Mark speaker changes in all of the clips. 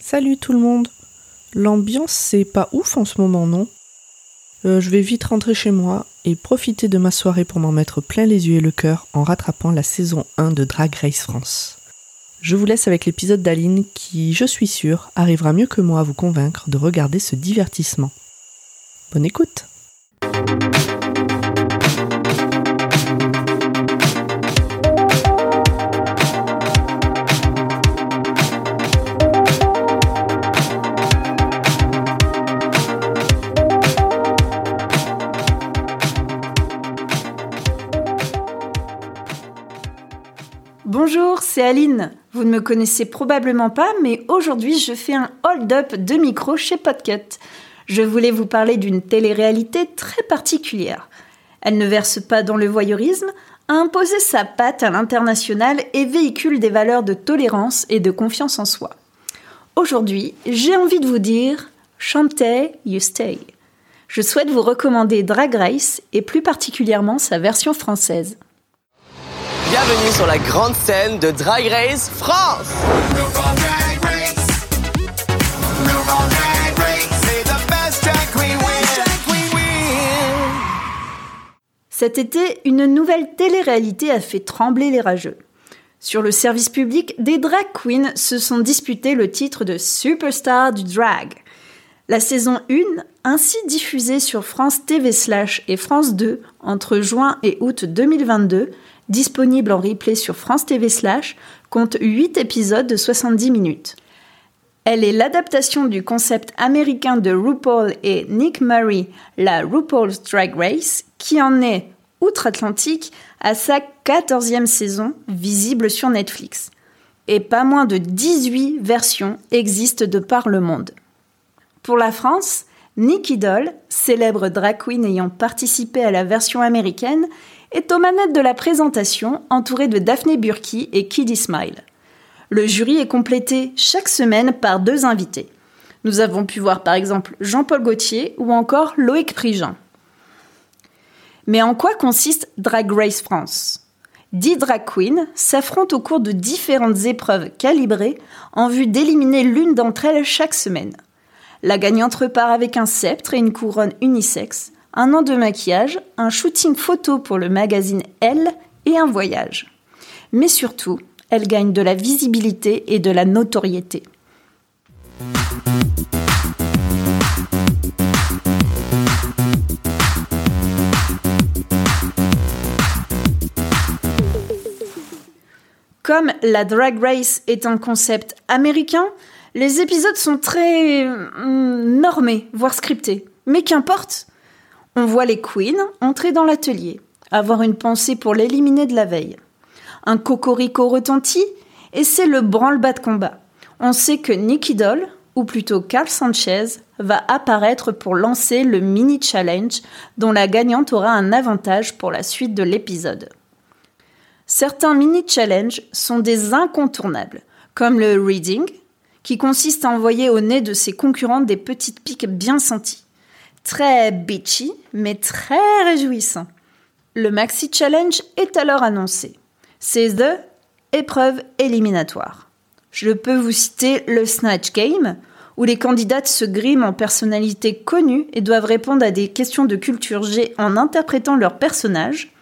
Speaker 1: Salut tout le monde. L'ambiance c'est pas ouf en ce moment, non? Euh, Je vais vite rentrer chez moi et profiter de ma soirée pour m'en mettre plein les yeux et le cœur en rattrapant la saison 1 de Drag Race France. Je vous laisse avec l'épisode d'Aline qui, je suis sûre, arrivera mieux que moi à vous convaincre de regarder ce divertissement. Bonne écoute
Speaker 2: Bonjour, c'est Aline. Vous ne me connaissez probablement pas, mais aujourd'hui je fais un hold-up de micro chez Podcut. Je voulais vous parler d'une télé-réalité très particulière. Elle ne verse pas dans le voyeurisme, a imposé sa patte à l'international et véhicule des valeurs de tolérance et de confiance en soi. Aujourd'hui, j'ai envie de vous dire chantez, you stay. Je souhaite vous recommander Drag Race et plus particulièrement sa version française.
Speaker 3: Bienvenue sur la grande scène de Drag Race France
Speaker 2: Cet été, une nouvelle télé-réalité a fait trembler les rageux. Sur le service public, des drag queens se sont disputés le titre de Superstar du drag. La saison 1, ainsi diffusée sur France TV Slash et France 2 entre juin et août 2022, disponible en replay sur France TV Slash, compte 8 épisodes de 70 minutes. Elle est l'adaptation du concept américain de RuPaul et Nick Murray, la RuPaul's Drag Race, qui en est, outre-Atlantique, à sa 14e saison, visible sur Netflix. Et pas moins de 18 versions existent de par le monde. Pour la France, Nicky Doll, célèbre drag queen ayant participé à la version américaine, est aux manettes de la présentation, entourée de Daphné Burki et Kiddy Smile. Le jury est complété chaque semaine par deux invités. Nous avons pu voir par exemple Jean-Paul Gaultier ou encore Loïc Prigent. Mais en quoi consiste Drag Race France? Dix drag queens s'affrontent au cours de différentes épreuves calibrées en vue d'éliminer l'une d'entre elles chaque semaine. La gagnante repart avec un sceptre et une couronne unisexe, un an de maquillage, un shooting photo pour le magazine Elle et un voyage. Mais surtout, elle gagne de la visibilité et de la notoriété. Comme la drag race est un concept américain, les épisodes sont très hum, normés, voire scriptés. Mais qu'importe, on voit les queens entrer dans l'atelier, avoir une pensée pour l'éliminer de la veille. Un cocorico retentit et c'est le branle-bas de combat. On sait que Nicky Doll, ou plutôt Carl Sanchez, va apparaître pour lancer le mini challenge dont la gagnante aura un avantage pour la suite de l'épisode. Certains mini challenges sont des incontournables, comme le reading, qui consiste à envoyer au nez de ses concurrents des petites piques bien senties. Très bitchy, mais très réjouissant. Le Maxi Challenge est alors annoncé. C'est The épreuve éliminatoire. Je peux vous citer le Snatch Game, où les candidates se griment en personnalités connues et doivent répondre à des questions de culture G en interprétant leur personnage.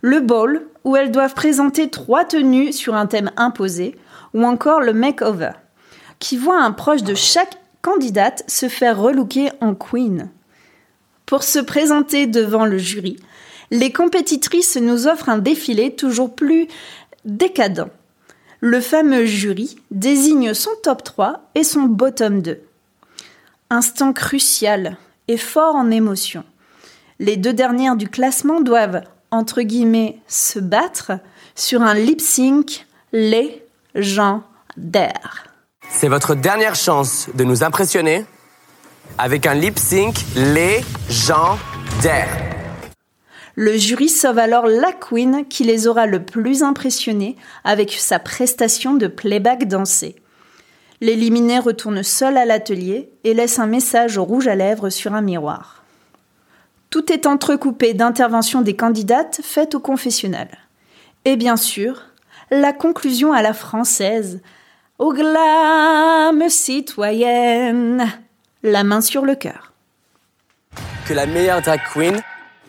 Speaker 2: Le Ball, où elles doivent présenter trois tenues sur un thème imposé. Ou encore le Makeover, qui voit un proche de chaque candidate se faire relooker en queen. Pour se présenter devant le jury, les compétitrices nous offrent un défilé toujours plus décadent. Le fameux jury désigne son top 3 et son bottom 2. Instant crucial et fort en émotion. Les deux dernières du classement doivent, entre guillemets, se battre sur un lip sync légendaire.
Speaker 3: C'est votre dernière chance de nous impressionner avec un lip sync légendaire.
Speaker 2: Le jury sauve alors la queen qui les aura le plus impressionnés avec sa prestation de playback dansé. L'éliminé retourne seul à l'atelier et laisse un message au rouge à lèvres sur un miroir. Tout est entrecoupé d'interventions des candidates faites au confessionnal. Et bien sûr, la conclusion à la française. Au glam, citoyenne, la main sur le cœur.
Speaker 3: Que la meilleure drag queen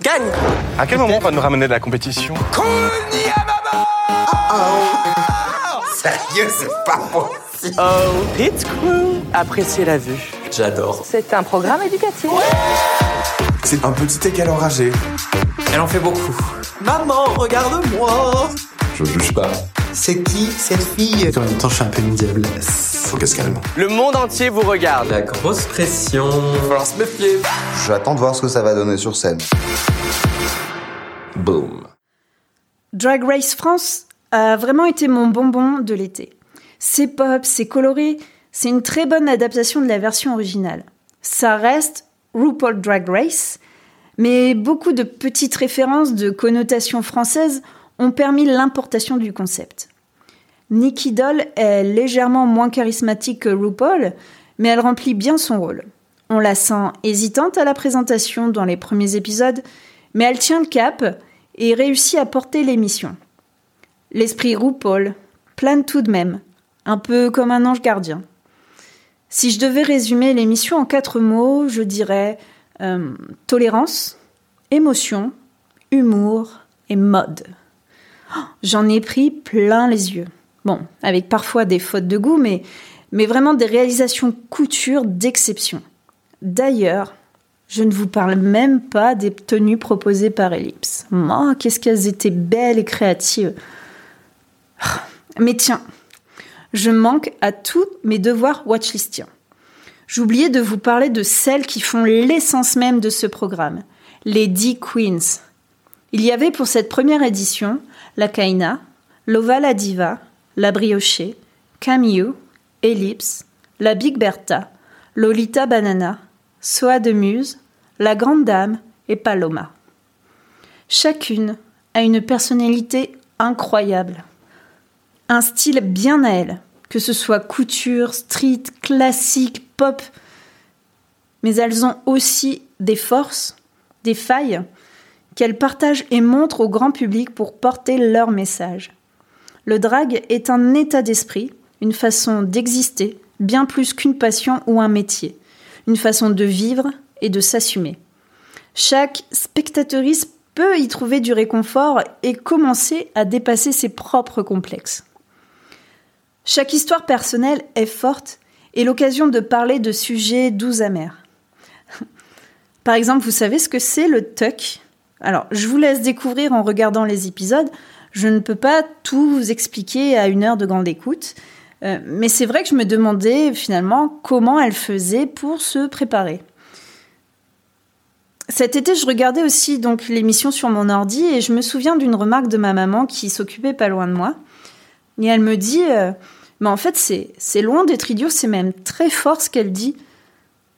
Speaker 3: gagne
Speaker 4: À quel moment on va nous ramener de la compétition
Speaker 5: Sérieux, c'est pas possible.
Speaker 3: Oh, Pit Crew Appréciez la vue.
Speaker 5: J'adore.
Speaker 6: C'est un programme éducatif.
Speaker 5: C'est un petit égal enragé. Elle en fait beaucoup.
Speaker 3: Maman, regarde-moi
Speaker 5: Je juge pas. C'est qui cette fille En même temps, je suis un peu une diablesse. Faut qu'elle se calme.
Speaker 3: Le monde entier vous regarde.
Speaker 5: La grosse pression. Va falloir se méfier.
Speaker 7: J'attends de voir ce que ça va donner sur scène.
Speaker 5: Boom.
Speaker 2: Drag Race France a vraiment été mon bonbon de l'été. C'est pop, c'est coloré, c'est une très bonne adaptation de la version originale. Ça reste RuPaul Drag Race, mais beaucoup de petites références de connotations françaises ont permis l'importation du concept. Nikki Doll est légèrement moins charismatique que RuPaul, mais elle remplit bien son rôle. On la sent hésitante à la présentation dans les premiers épisodes, mais elle tient le cap et réussit à porter l'émission. L'esprit RuPaul plane tout de même, un peu comme un ange gardien. Si je devais résumer l'émission en quatre mots, je dirais euh, tolérance, émotion, humour et mode. J'en ai pris plein les yeux. Bon, avec parfois des fautes de goût, mais, mais vraiment des réalisations couture d'exception. D'ailleurs, je ne vous parle même pas des tenues proposées par Ellipse. Oh, qu'est-ce qu'elles étaient belles et créatives. Mais tiens, je manque à tous mes devoirs watchlistiens. J'oubliais de vous parler de celles qui font l'essence même de ce programme, les 10 Queens. Il y avait pour cette première édition la Kaina, Lova la Diva, la Briochée, Camille, Ellipse, la Big Bertha, Lolita Banana, Soa de Muse, la Grande Dame et Paloma. Chacune a une personnalité incroyable, un style bien à elle, que ce soit couture, street, classique, pop. Mais elles ont aussi des forces, des failles qu'elles partagent et montrent au grand public pour porter leur message. Le drag est un état d'esprit, une façon d'exister, bien plus qu'une passion ou un métier, une façon de vivre et de s'assumer. Chaque spectatrice peut y trouver du réconfort et commencer à dépasser ses propres complexes. Chaque histoire personnelle est forte et l'occasion de parler de sujets doux amers. Par exemple, vous savez ce que c'est le tuck? Alors, je vous laisse découvrir en regardant les épisodes. Je ne peux pas tout vous expliquer à une heure de grande écoute, euh, mais c'est vrai que je me demandais finalement comment elle faisait pour se préparer. Cet été, je regardais aussi donc l'émission sur mon ordi et je me souviens d'une remarque de ma maman qui s'occupait pas loin de moi. Et elle me dit, euh, mais en fait, c'est, c'est loin d'être idiot, c'est même très fort ce qu'elle dit.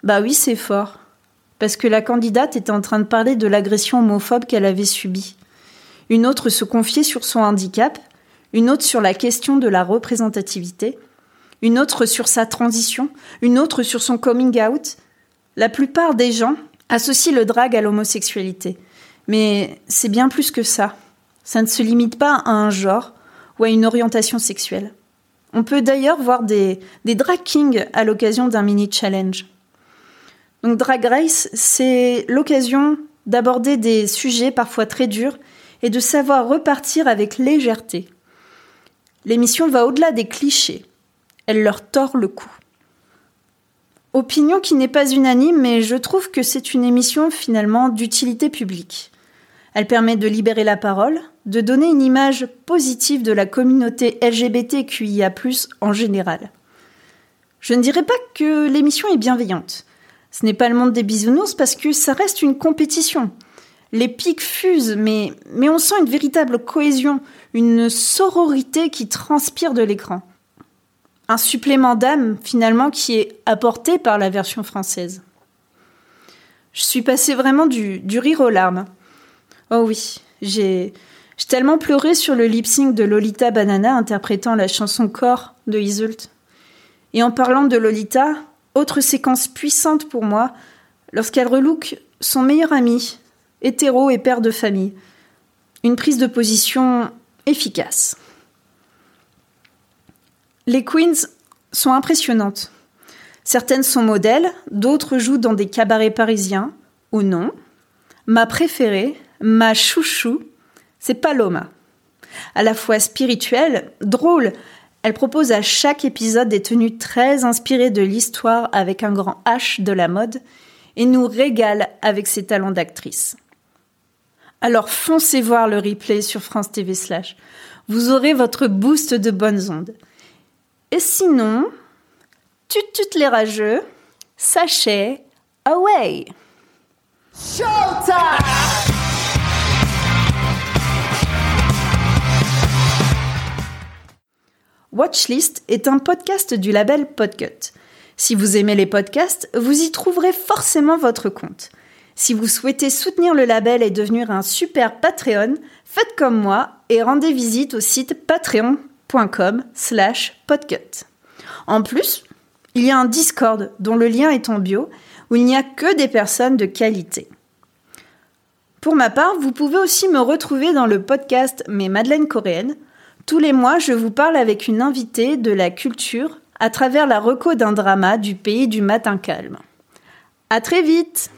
Speaker 2: Bah oui, c'est fort. Parce que la candidate était en train de parler de l'agression homophobe qu'elle avait subie. Une autre se confiait sur son handicap, une autre sur la question de la représentativité, une autre sur sa transition, une autre sur son coming out. La plupart des gens associent le drag à l'homosexualité. Mais c'est bien plus que ça. Ça ne se limite pas à un genre ou à une orientation sexuelle. On peut d'ailleurs voir des, drag kings à l'occasion d'un mini challenge. Donc Drag Race, c'est l'occasion d'aborder des sujets parfois très durs et de savoir repartir avec légèreté. L'émission va au-delà des clichés. Elle leur tord le cou. Opinion qui n'est pas unanime, mais je trouve que c'est une émission finalement d'utilité publique. Elle permet de libérer la parole, de donner une image positive de la communauté LGBTQIA+, en général. Je ne dirais pas que l'émission est bienveillante. Ce n'est pas le monde des bisounours parce que ça reste une compétition. Les pics fusent, mais, mais on sent une véritable cohésion, une sororité qui transpire de l'écran. Un supplément d'âme, finalement, qui est apporté par la version française. Je suis passée vraiment du, du rire aux larmes. Oh oui, j'ai tellement pleuré sur le lip sync de Lolita Banana interprétant la chanson Corps de Isult. Et en parlant de Lolita, autre séquence puissante pour moi, lorsqu'elle relook son meilleur ami, hétéro et père de famille. Une prise de position efficace. Les queens sont impressionnantes. Certaines sont modèles, d'autres jouent dans des cabarets parisiens, ou non. Ma préférée, ma chouchou, c'est Paloma. À la fois spirituelle, drôle, elle propose à chaque épisode des tenues très inspirées de l'histoire avec un grand H de la mode et nous régale avec ses talents d'actrice. Alors foncez voir le replay sur France TV slash. Vous aurez votre boost de bonnes ondes. Et sinon, tut tut les rageux, sachez, away! Showtime! Watchlist est un podcast du label Podcut. Si vous aimez les podcasts, vous y trouverez forcément votre compte. Si vous souhaitez soutenir le label et devenir un super Patreon, faites comme moi et rendez visite au site patreon.com slash podcut. En plus, il y a un Discord dont le lien est en bio où il n'y a que des personnes de qualité. Pour ma part, vous pouvez aussi me retrouver dans le podcast Mes Madeleines coréennes tous les mois, je vous parle avec une invitée de la culture à travers la reco d'un drama du pays du matin calme. À très vite!